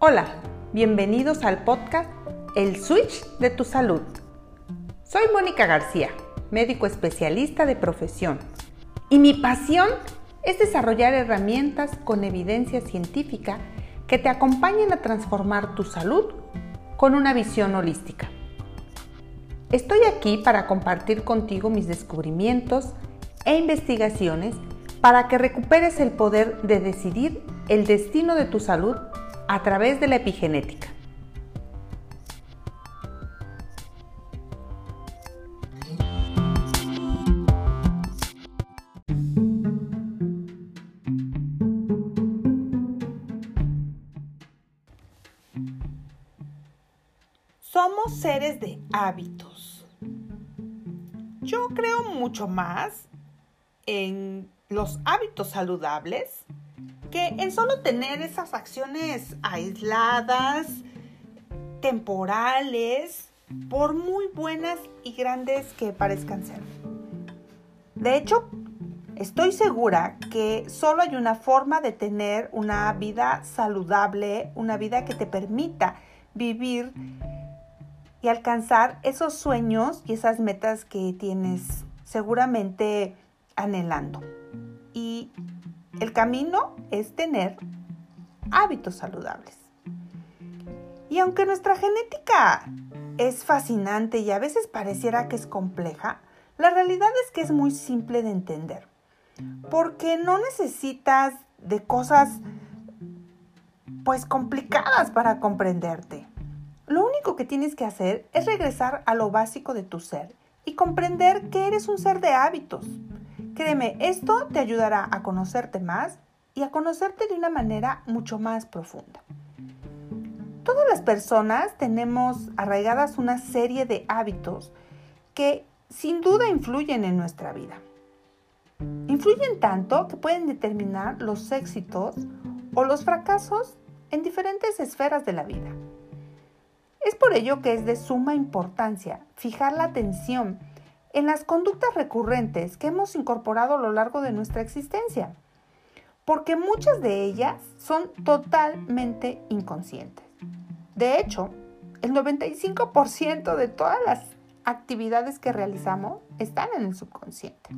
Hola, bienvenidos al podcast El Switch de tu Salud. Soy Mónica García, médico especialista de profesión, y mi pasión es desarrollar herramientas con evidencia científica que te acompañen a transformar tu salud con una visión holística. Estoy aquí para compartir contigo mis descubrimientos e investigaciones para que recuperes el poder de decidir el destino de tu salud a través de la epigenética. Somos seres de hábitos. Yo creo mucho más en los hábitos saludables que en solo tener esas acciones aisladas, temporales, por muy buenas y grandes que parezcan ser. De hecho, estoy segura que solo hay una forma de tener una vida saludable, una vida que te permita vivir y alcanzar esos sueños y esas metas que tienes seguramente anhelando. Y el camino es tener hábitos saludables. Y aunque nuestra genética es fascinante y a veces pareciera que es compleja, la realidad es que es muy simple de entender. Porque no necesitas de cosas pues complicadas para comprenderte. Lo único que tienes que hacer es regresar a lo básico de tu ser y comprender que eres un ser de hábitos. Créeme, esto te ayudará a conocerte más y a conocerte de una manera mucho más profunda. Todas las personas tenemos arraigadas una serie de hábitos que sin duda influyen en nuestra vida. Influyen tanto que pueden determinar los éxitos o los fracasos en diferentes esferas de la vida. Es por ello que es de suma importancia fijar la atención en las conductas recurrentes que hemos incorporado a lo largo de nuestra existencia, porque muchas de ellas son totalmente inconscientes. De hecho, el 95% de todas las actividades que realizamos están en el subconsciente.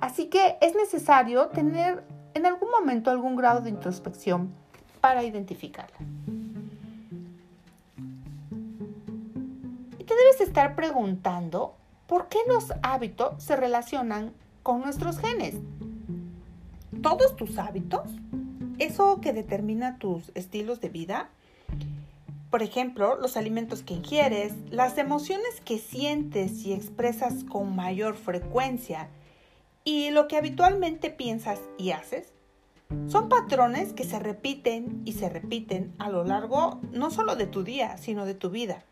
Así que es necesario tener en algún momento algún grado de introspección para identificarla. debes estar preguntando por qué los hábitos se relacionan con nuestros genes. Todos tus hábitos, eso que determina tus estilos de vida, por ejemplo, los alimentos que ingieres, las emociones que sientes y expresas con mayor frecuencia y lo que habitualmente piensas y haces, son patrones que se repiten y se repiten a lo largo no solo de tu día, sino de tu vida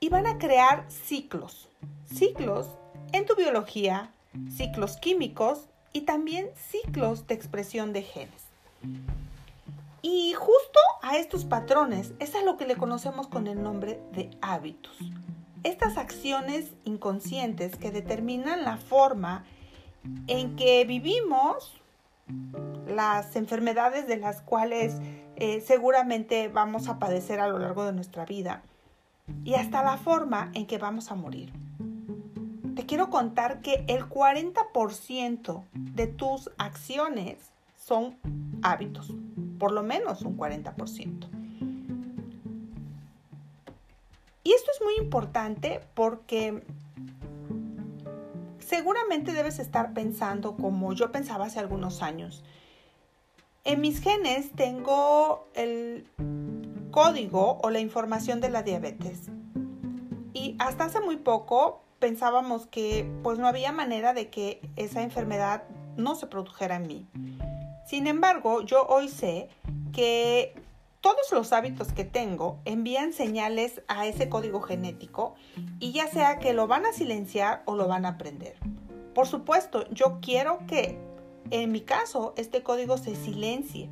y van a crear ciclos. Ciclos en tu biología, ciclos químicos y también ciclos de expresión de genes. Y justo a estos patrones es a lo que le conocemos con el nombre de hábitos. Estas acciones inconscientes que determinan la forma en que vivimos las enfermedades de las cuales eh, seguramente vamos a padecer a lo largo de nuestra vida y hasta la forma en que vamos a morir. Te quiero contar que el 40% de tus acciones son hábitos, por lo menos un 40%. Y esto es muy importante porque seguramente debes estar pensando como yo pensaba hace algunos años. En mis genes tengo el código o la información de la diabetes. Y hasta hace muy poco pensábamos que pues no había manera de que esa enfermedad no se produjera en mí. Sin embargo, yo hoy sé que todos los hábitos que tengo envían señales a ese código genético y ya sea que lo van a silenciar o lo van a aprender. Por supuesto, yo quiero que en mi caso este código se silencie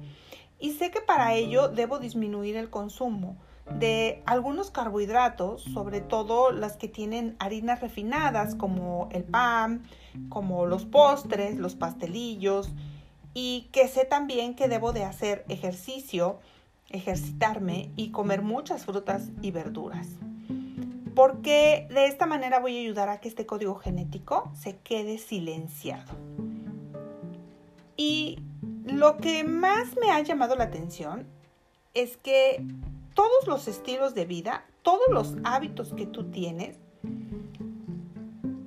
y sé que para ello debo disminuir el consumo de algunos carbohidratos, sobre todo las que tienen harinas refinadas como el pan, como los postres, los pastelillos y que sé también que debo de hacer ejercicio ejercitarme y comer muchas frutas y verduras. Porque de esta manera voy a ayudar a que este código genético se quede silenciado. Y lo que más me ha llamado la atención es que todos los estilos de vida, todos los hábitos que tú tienes,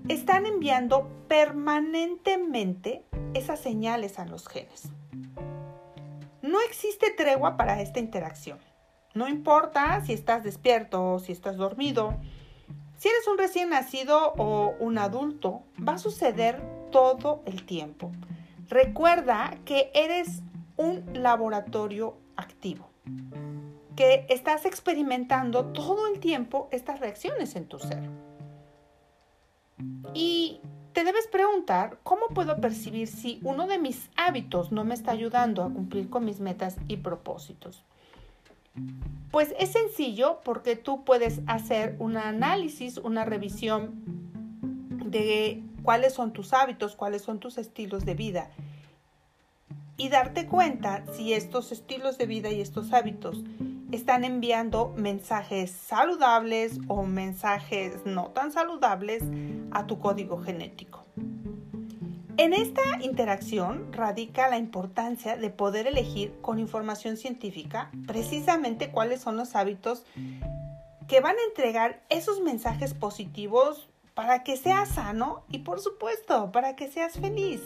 están enviando permanentemente esas señales a los genes. No existe tregua para esta interacción. No importa si estás despierto si estás dormido, si eres un recién nacido o un adulto, va a suceder todo el tiempo. Recuerda que eres un laboratorio activo, que estás experimentando todo el tiempo estas reacciones en tu ser. Y te debes preguntar, ¿cómo puedo percibir si uno de mis hábitos no me está ayudando a cumplir con mis metas y propósitos? Pues es sencillo porque tú puedes hacer un análisis, una revisión de cuáles son tus hábitos, cuáles son tus estilos de vida y darte cuenta si estos estilos de vida y estos hábitos están enviando mensajes saludables o mensajes no tan saludables a tu código genético. En esta interacción radica la importancia de poder elegir con información científica precisamente cuáles son los hábitos que van a entregar esos mensajes positivos para que seas sano y por supuesto para que seas feliz.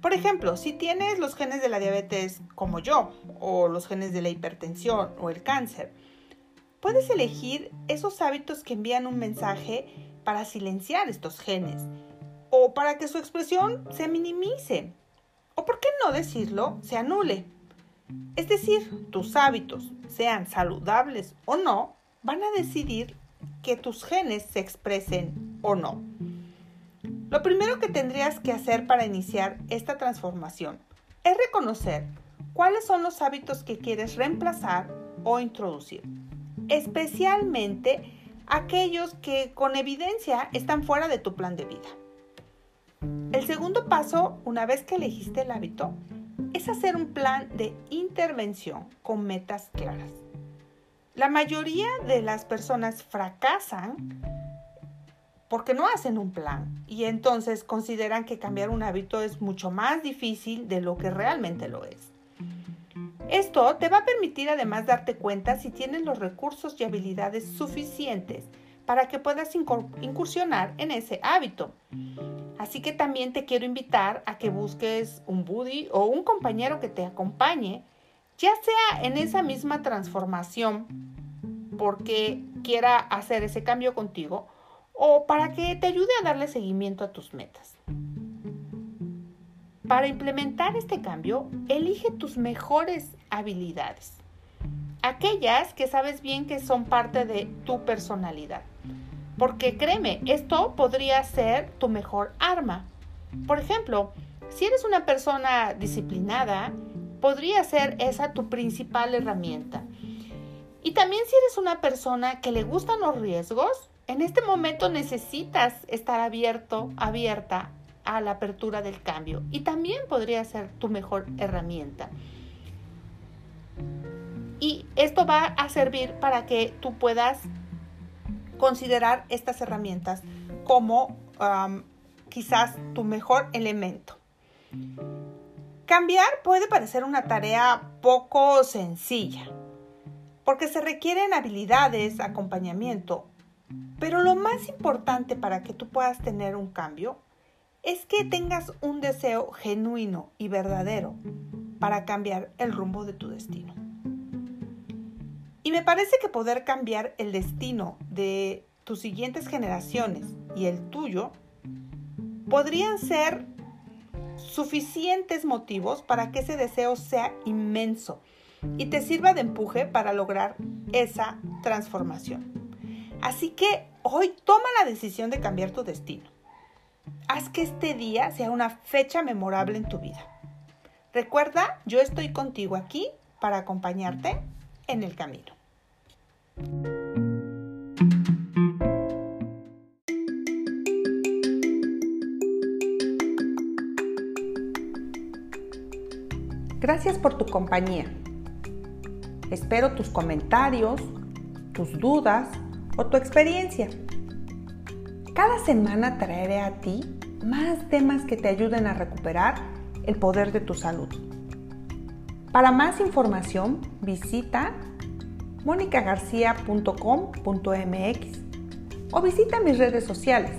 Por ejemplo, si tienes los genes de la diabetes como yo, o los genes de la hipertensión o el cáncer, puedes elegir esos hábitos que envían un mensaje para silenciar estos genes o para que su expresión se minimice. O por qué no decirlo, se anule. Es decir, tus hábitos, sean saludables o no, van a decidir que tus genes se expresen o no. Lo primero que tendrías que hacer para iniciar esta transformación es reconocer cuáles son los hábitos que quieres reemplazar o introducir, especialmente aquellos que con evidencia están fuera de tu plan de vida. El segundo paso, una vez que elegiste el hábito, es hacer un plan de intervención con metas claras. La mayoría de las personas fracasan porque no hacen un plan y entonces consideran que cambiar un hábito es mucho más difícil de lo que realmente lo es. Esto te va a permitir además darte cuenta si tienes los recursos y habilidades suficientes para que puedas incursionar en ese hábito. Así que también te quiero invitar a que busques un buddy o un compañero que te acompañe, ya sea en esa misma transformación porque quiera hacer ese cambio contigo o para que te ayude a darle seguimiento a tus metas. Para implementar este cambio, elige tus mejores habilidades, aquellas que sabes bien que son parte de tu personalidad. Porque créeme, esto podría ser tu mejor arma. Por ejemplo, si eres una persona disciplinada, podría ser esa tu principal herramienta. Y también si eres una persona que le gustan los riesgos, en este momento necesitas estar abierto, abierta a la apertura del cambio y también podría ser tu mejor herramienta. Y esto va a servir para que tú puedas considerar estas herramientas como quizás tu mejor elemento. Cambiar puede parecer una tarea poco sencilla, porque se requieren habilidades, acompañamiento pero lo más importante para que tú puedas tener un cambio es que tengas un deseo genuino y verdadero para cambiar el rumbo de tu destino. Y me parece que poder cambiar el destino de tus siguientes generaciones y el tuyo podrían ser suficientes motivos para que ese deseo sea inmenso y te sirva de empuje para lograr esa transformación. Así que hoy toma la decisión de cambiar tu destino. Haz que este día sea una fecha memorable en tu vida. Recuerda, yo estoy contigo aquí para acompañarte en el camino. Gracias por tu compañía. Espero tus comentarios, tus dudas o tu experiencia. Cada semana traeré a ti más temas que te ayuden a recuperar el poder de tu salud. Para más información visita monicagarcia.com.mx o visita mis redes sociales.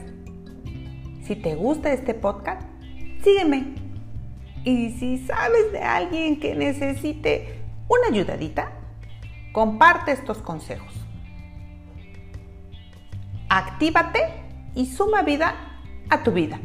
Si te gusta este podcast, sígueme. Y si sabes de alguien que necesite una ayudadita, comparte estos consejos. Actívate y suma vida a tu vida.